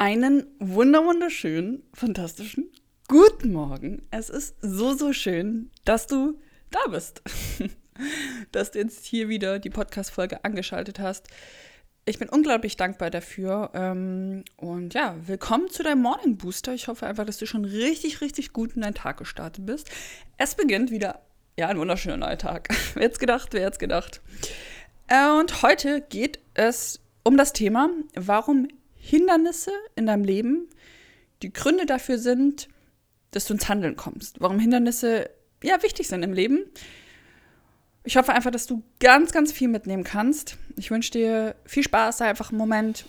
Einen wunderschönen, fantastischen guten Morgen. Es ist so, so schön, dass du da bist. dass du jetzt hier wieder die Podcast-Folge angeschaltet hast. Ich bin unglaublich dankbar dafür. Ähm, und ja, willkommen zu deinem Morning Booster. Ich hoffe einfach, dass du schon richtig, richtig gut in deinen Tag gestartet bist. Es beginnt wieder, ja, ein wunderschöner neuer Tag. wer hätte gedacht, wer hätte gedacht. Äh, und heute geht es um das Thema, warum Hindernisse in deinem Leben die Gründe dafür sind, dass du ins Handeln kommst. Warum Hindernisse ja wichtig sind im Leben. Ich hoffe einfach, dass du ganz, ganz viel mitnehmen kannst. Ich wünsche dir viel Spaß, sei einfach einen Moment,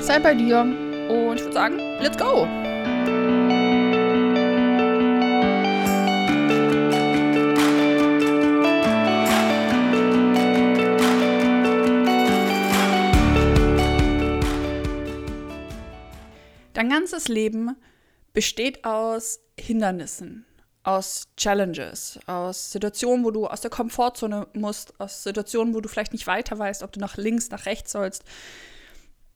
sei bei dir und ich würde sagen, let's go! Dein ganzes Leben besteht aus Hindernissen, aus Challenges, aus Situationen, wo du aus der Komfortzone musst, aus Situationen, wo du vielleicht nicht weiter weißt, ob du nach links, nach rechts sollst.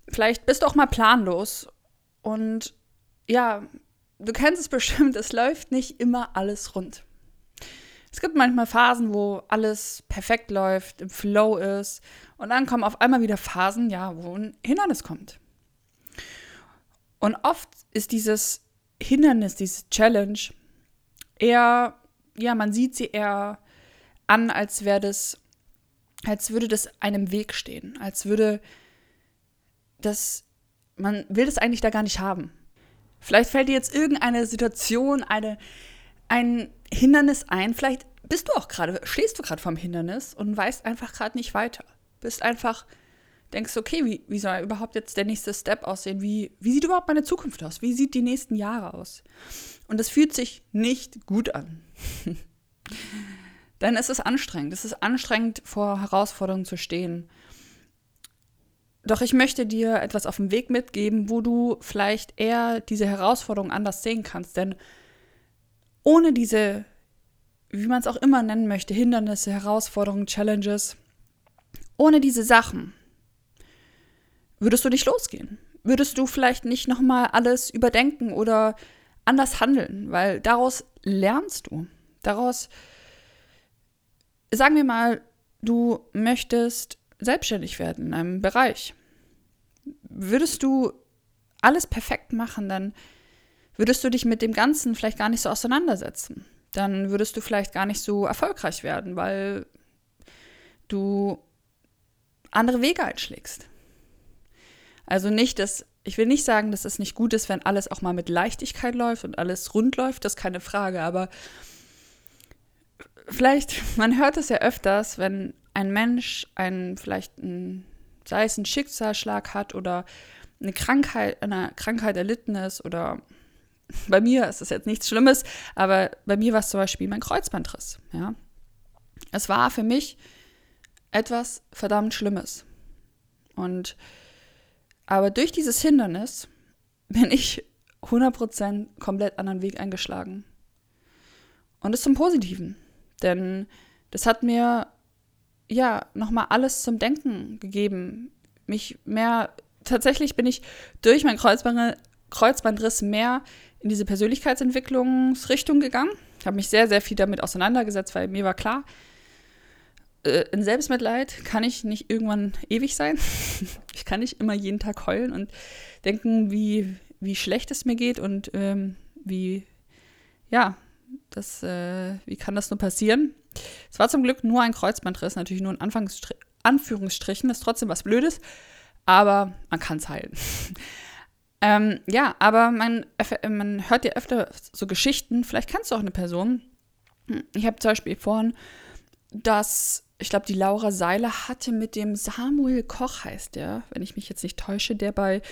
Vielleicht bist du auch mal planlos und ja, du kennst es bestimmt, es läuft nicht immer alles rund. Es gibt manchmal Phasen, wo alles perfekt läuft, im Flow ist und dann kommen auf einmal wieder Phasen, ja, wo ein Hindernis kommt. Und oft ist dieses Hindernis, diese Challenge eher, ja, man sieht sie eher an, als wäre das, als würde das einem Weg stehen, als würde das, man will das eigentlich da gar nicht haben. Vielleicht fällt dir jetzt irgendeine Situation, eine, ein Hindernis ein, vielleicht bist du auch gerade, stehst du gerade vorm Hindernis und weißt einfach gerade nicht weiter. Bist einfach denkst, okay, wie, wie soll überhaupt jetzt der nächste Step aussehen? Wie, wie sieht überhaupt meine Zukunft aus? Wie sieht die nächsten Jahre aus? Und es fühlt sich nicht gut an. Denn es ist anstrengend. Es ist anstrengend, vor Herausforderungen zu stehen. Doch ich möchte dir etwas auf dem Weg mitgeben, wo du vielleicht eher diese Herausforderung anders sehen kannst. Denn ohne diese, wie man es auch immer nennen möchte, Hindernisse, Herausforderungen, Challenges, ohne diese Sachen würdest du nicht losgehen. Würdest du vielleicht nicht nochmal alles überdenken oder anders handeln, weil daraus lernst du. Daraus, sagen wir mal, du möchtest selbstständig werden in einem Bereich. Würdest du alles perfekt machen, dann würdest du dich mit dem Ganzen vielleicht gar nicht so auseinandersetzen. Dann würdest du vielleicht gar nicht so erfolgreich werden, weil du andere Wege einschlägst. Also nicht, dass, ich will nicht sagen, dass es nicht gut ist, wenn alles auch mal mit Leichtigkeit läuft und alles rund läuft, das ist keine Frage, aber vielleicht, man hört es ja öfters, wenn ein Mensch einen, vielleicht ein, sei es einen Schicksalsschlag hat oder eine Krankheit, eine Krankheit erlitten ist oder bei mir ist es jetzt nichts Schlimmes, aber bei mir war es zum Beispiel mein Kreuzbandriss, ja. Es war für mich etwas verdammt Schlimmes. Und aber durch dieses Hindernis bin ich 100% komplett anderen Weg eingeschlagen. Und das zum Positiven. Denn das hat mir ja nochmal alles zum Denken gegeben. Mich mehr, tatsächlich bin ich durch meinen Kreuzband, Kreuzbandriss mehr in diese Persönlichkeitsentwicklungsrichtung gegangen. Ich habe mich sehr, sehr viel damit auseinandergesetzt, weil mir war klar, äh, in Selbstmitleid kann ich nicht irgendwann ewig sein. ich kann nicht immer jeden Tag heulen und denken, wie, wie schlecht es mir geht und ähm, wie, ja, das, äh, wie kann das nur passieren? Es war zum Glück nur ein Kreuzbandriss, natürlich nur in Anfangsstri Anführungsstrichen, ist trotzdem was Blödes, aber man kann es heilen. ähm, ja, aber man, man hört ja öfter so Geschichten, vielleicht kennst du auch eine Person. Ich habe zum Beispiel vorhin das ich glaube, die Laura Seiler hatte mit dem Samuel Koch, heißt der, wenn ich mich jetzt nicht täusche, der bei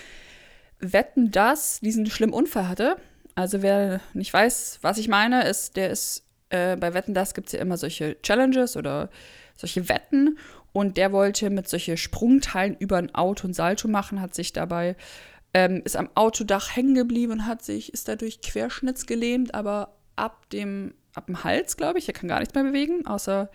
Wetten das diesen schlimmen Unfall hatte. Also wer nicht weiß, was ich meine, ist, der ist, äh, bei Wetten das gibt es ja immer solche Challenges oder solche Wetten. Und der wollte mit solchen Sprungteilen über ein Auto ein Salto machen, hat sich dabei, ähm, ist am Autodach hängen geblieben und hat sich, ist dadurch querschnittsgelähmt, aber ab dem, ab dem Hals, glaube ich, er kann gar nichts mehr bewegen, außer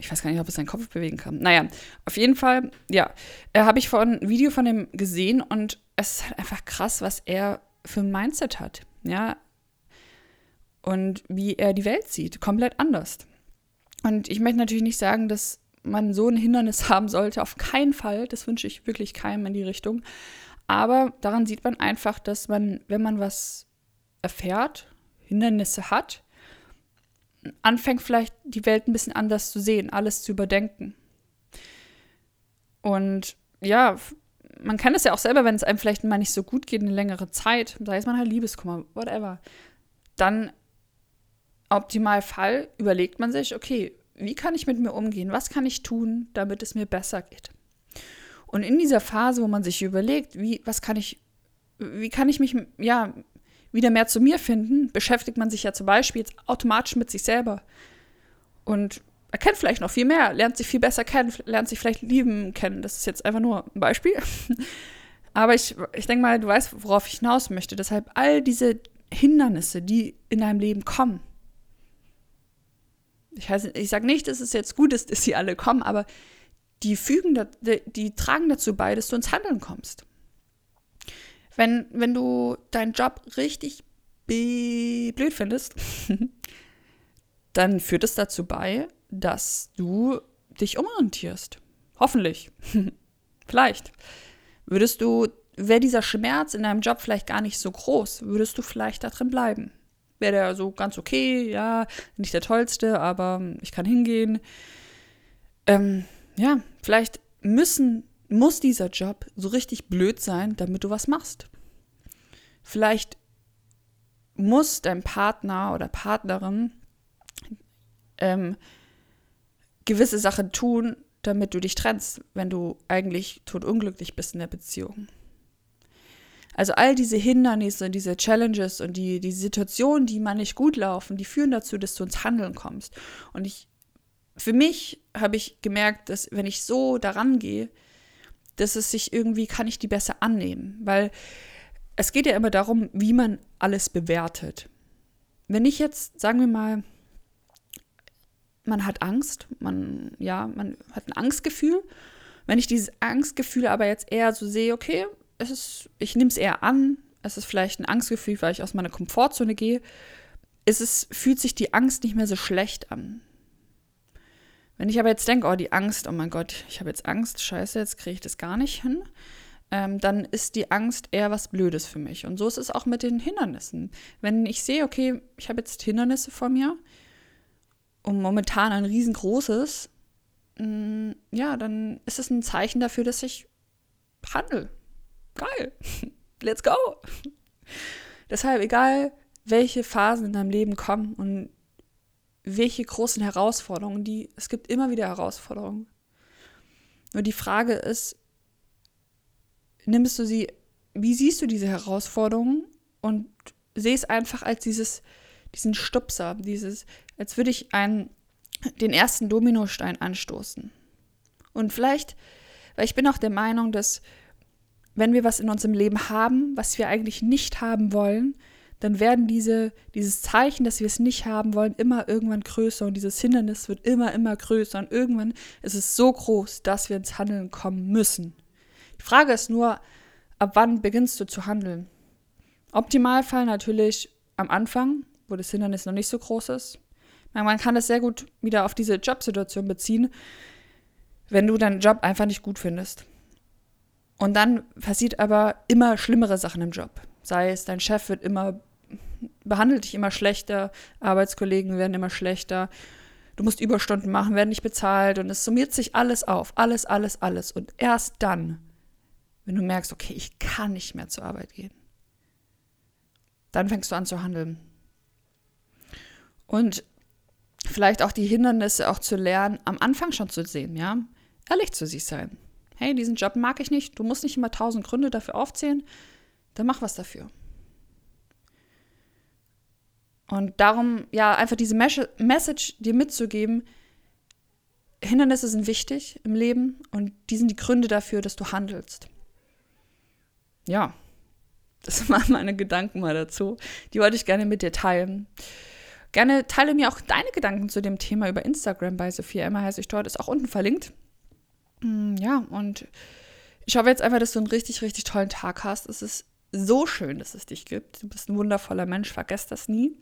ich weiß gar nicht, ob es seinen Kopf bewegen kann. Naja, auf jeden Fall, ja, äh, habe ich von ein Video von dem gesehen und es ist halt einfach krass, was er für ein Mindset hat, ja. Und wie er die Welt sieht, komplett anders. Und ich möchte natürlich nicht sagen, dass man so ein Hindernis haben sollte, auf keinen Fall. Das wünsche ich wirklich keinem in die Richtung. Aber daran sieht man einfach, dass man, wenn man was erfährt, Hindernisse hat, anfängt vielleicht die Welt ein bisschen anders zu sehen, alles zu überdenken. Und ja, man kann es ja auch selber, wenn es einem vielleicht mal nicht so gut geht, eine längere Zeit, sei es mal halt Liebeskummer, whatever, dann Optimalfall überlegt man sich, okay, wie kann ich mit mir umgehen? Was kann ich tun, damit es mir besser geht? Und in dieser Phase, wo man sich überlegt, wie, was kann ich, wie kann ich mich, ja, wieder mehr zu mir finden, beschäftigt man sich ja zum Beispiel jetzt automatisch mit sich selber. Und erkennt vielleicht noch viel mehr, lernt sich viel besser kennen, lernt sich vielleicht lieben kennen. Das ist jetzt einfach nur ein Beispiel. Aber ich, ich denke mal, du weißt, worauf ich hinaus möchte. Deshalb all diese Hindernisse, die in deinem Leben kommen. Ich, ich sage nicht, dass es jetzt gut ist, dass sie alle kommen, aber die fügen, die, die tragen dazu bei, dass du ins Handeln kommst. Wenn, wenn du deinen Job richtig blöd findest, dann führt es dazu bei, dass du dich umorientierst. Hoffentlich. vielleicht. Würdest du, wäre dieser Schmerz in deinem Job vielleicht gar nicht so groß, würdest du vielleicht da drin bleiben. Wäre der so ganz okay, ja, nicht der tollste, aber ich kann hingehen. Ähm, ja, vielleicht müssen, muss dieser Job so richtig blöd sein, damit du was machst. Vielleicht muss dein Partner oder Partnerin ähm, gewisse Sachen tun, damit du dich trennst, wenn du eigentlich totunglücklich bist in der Beziehung. Also all diese Hindernisse, diese Challenges und die, die Situationen, die mal nicht gut laufen, die führen dazu, dass du ins Handeln kommst. Und ich, für mich habe ich gemerkt, dass wenn ich so daran gehe, dass es sich irgendwie, kann ich die besser annehmen. Weil es geht ja immer darum, wie man alles bewertet. Wenn ich jetzt, sagen wir mal, man hat Angst, man, ja, man hat ein Angstgefühl. Wenn ich dieses Angstgefühl aber jetzt eher so sehe, okay, es ist, ich nehme es eher an, es ist vielleicht ein Angstgefühl, weil ich aus meiner Komfortzone gehe, es, fühlt sich die Angst nicht mehr so schlecht an. Wenn ich aber jetzt denke, oh, die Angst, oh mein Gott, ich habe jetzt Angst, scheiße, jetzt kriege ich das gar nicht hin, ähm, dann ist die Angst eher was Blödes für mich. Und so ist es auch mit den Hindernissen. Wenn ich sehe, okay, ich habe jetzt Hindernisse vor mir, und momentan ein riesengroßes, mm, ja, dann ist es ein Zeichen dafür, dass ich handle. Geil. Let's go. Deshalb, egal welche Phasen in deinem Leben kommen und welche großen Herausforderungen, die, es gibt immer wieder Herausforderungen. Nur die Frage ist, nimmst du sie, wie siehst du diese Herausforderungen und siehst einfach als dieses, diesen Stupser, dieses, als würde ich einen, den ersten Dominostein anstoßen. Und vielleicht, weil ich bin auch der Meinung, dass wenn wir was in unserem Leben haben, was wir eigentlich nicht haben wollen, dann werden diese, dieses Zeichen, dass wir es nicht haben wollen, immer irgendwann größer und dieses Hindernis wird immer, immer größer und irgendwann ist es so groß, dass wir ins Handeln kommen müssen. Die Frage ist nur, ab wann beginnst du zu handeln? Optimalfall natürlich am Anfang, wo das Hindernis noch nicht so groß ist. Man kann das sehr gut wieder auf diese Jobsituation beziehen, wenn du deinen Job einfach nicht gut findest. Und dann passiert aber immer schlimmere Sachen im Job. Sei es, dein Chef wird immer, behandelt dich immer schlechter, Arbeitskollegen werden immer schlechter, du musst Überstunden machen, werden nicht bezahlt und es summiert sich alles auf. Alles, alles, alles. Und erst dann, wenn du merkst, okay, ich kann nicht mehr zur Arbeit gehen, dann fängst du an zu handeln. Und vielleicht auch die Hindernisse auch zu lernen, am Anfang schon zu sehen, ja? Ehrlich zu sich sein. Hey, diesen Job mag ich nicht, du musst nicht immer tausend Gründe dafür aufzählen, dann mach was dafür. Und darum, ja, einfach diese Message dir mitzugeben, Hindernisse sind wichtig im Leben und die sind die Gründe dafür, dass du handelst. Ja, das waren meine Gedanken mal dazu. Die wollte ich gerne mit dir teilen. Gerne teile mir auch deine Gedanken zu dem Thema über Instagram bei Sophia Emma heiße ich dort, ist auch unten verlinkt. Mm, ja, und ich hoffe jetzt einfach, dass du einen richtig, richtig tollen Tag hast. Es ist so schön, dass es dich gibt. Du bist ein wundervoller Mensch, vergesst das nie.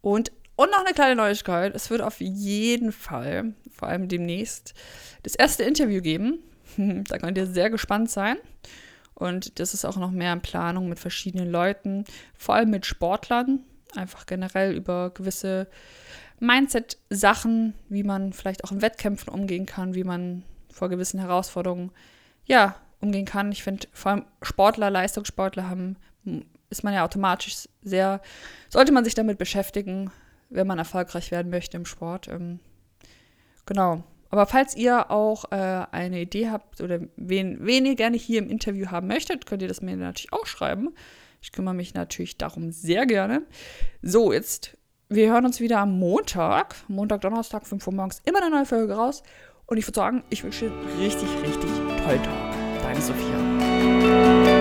Und, und noch eine kleine Neuigkeit. Es wird auf jeden Fall, vor allem demnächst, das erste Interview geben. da könnt ihr sehr gespannt sein. Und das ist auch noch mehr in Planung mit verschiedenen Leuten, vor allem mit Sportlern, einfach generell über gewisse Mindset-Sachen, wie man vielleicht auch in Wettkämpfen umgehen kann, wie man vor gewissen Herausforderungen ja, umgehen kann. Ich finde, vor allem Sportler, Leistungssportler haben, ist man ja automatisch sehr, sollte man sich damit beschäftigen, wenn man erfolgreich werden möchte im Sport. Ähm, genau. Aber falls ihr auch äh, eine Idee habt oder wen, wen ihr gerne hier im Interview haben möchtet, könnt ihr das mir natürlich auch schreiben. Ich kümmere mich natürlich darum sehr gerne. So, jetzt, wir hören uns wieder am Montag. Montag, Donnerstag, 5 Uhr morgens immer eine neue Folge raus. Und ich würde sagen, ich wünsche richtig, richtig tollen Tag. Deine Sophia.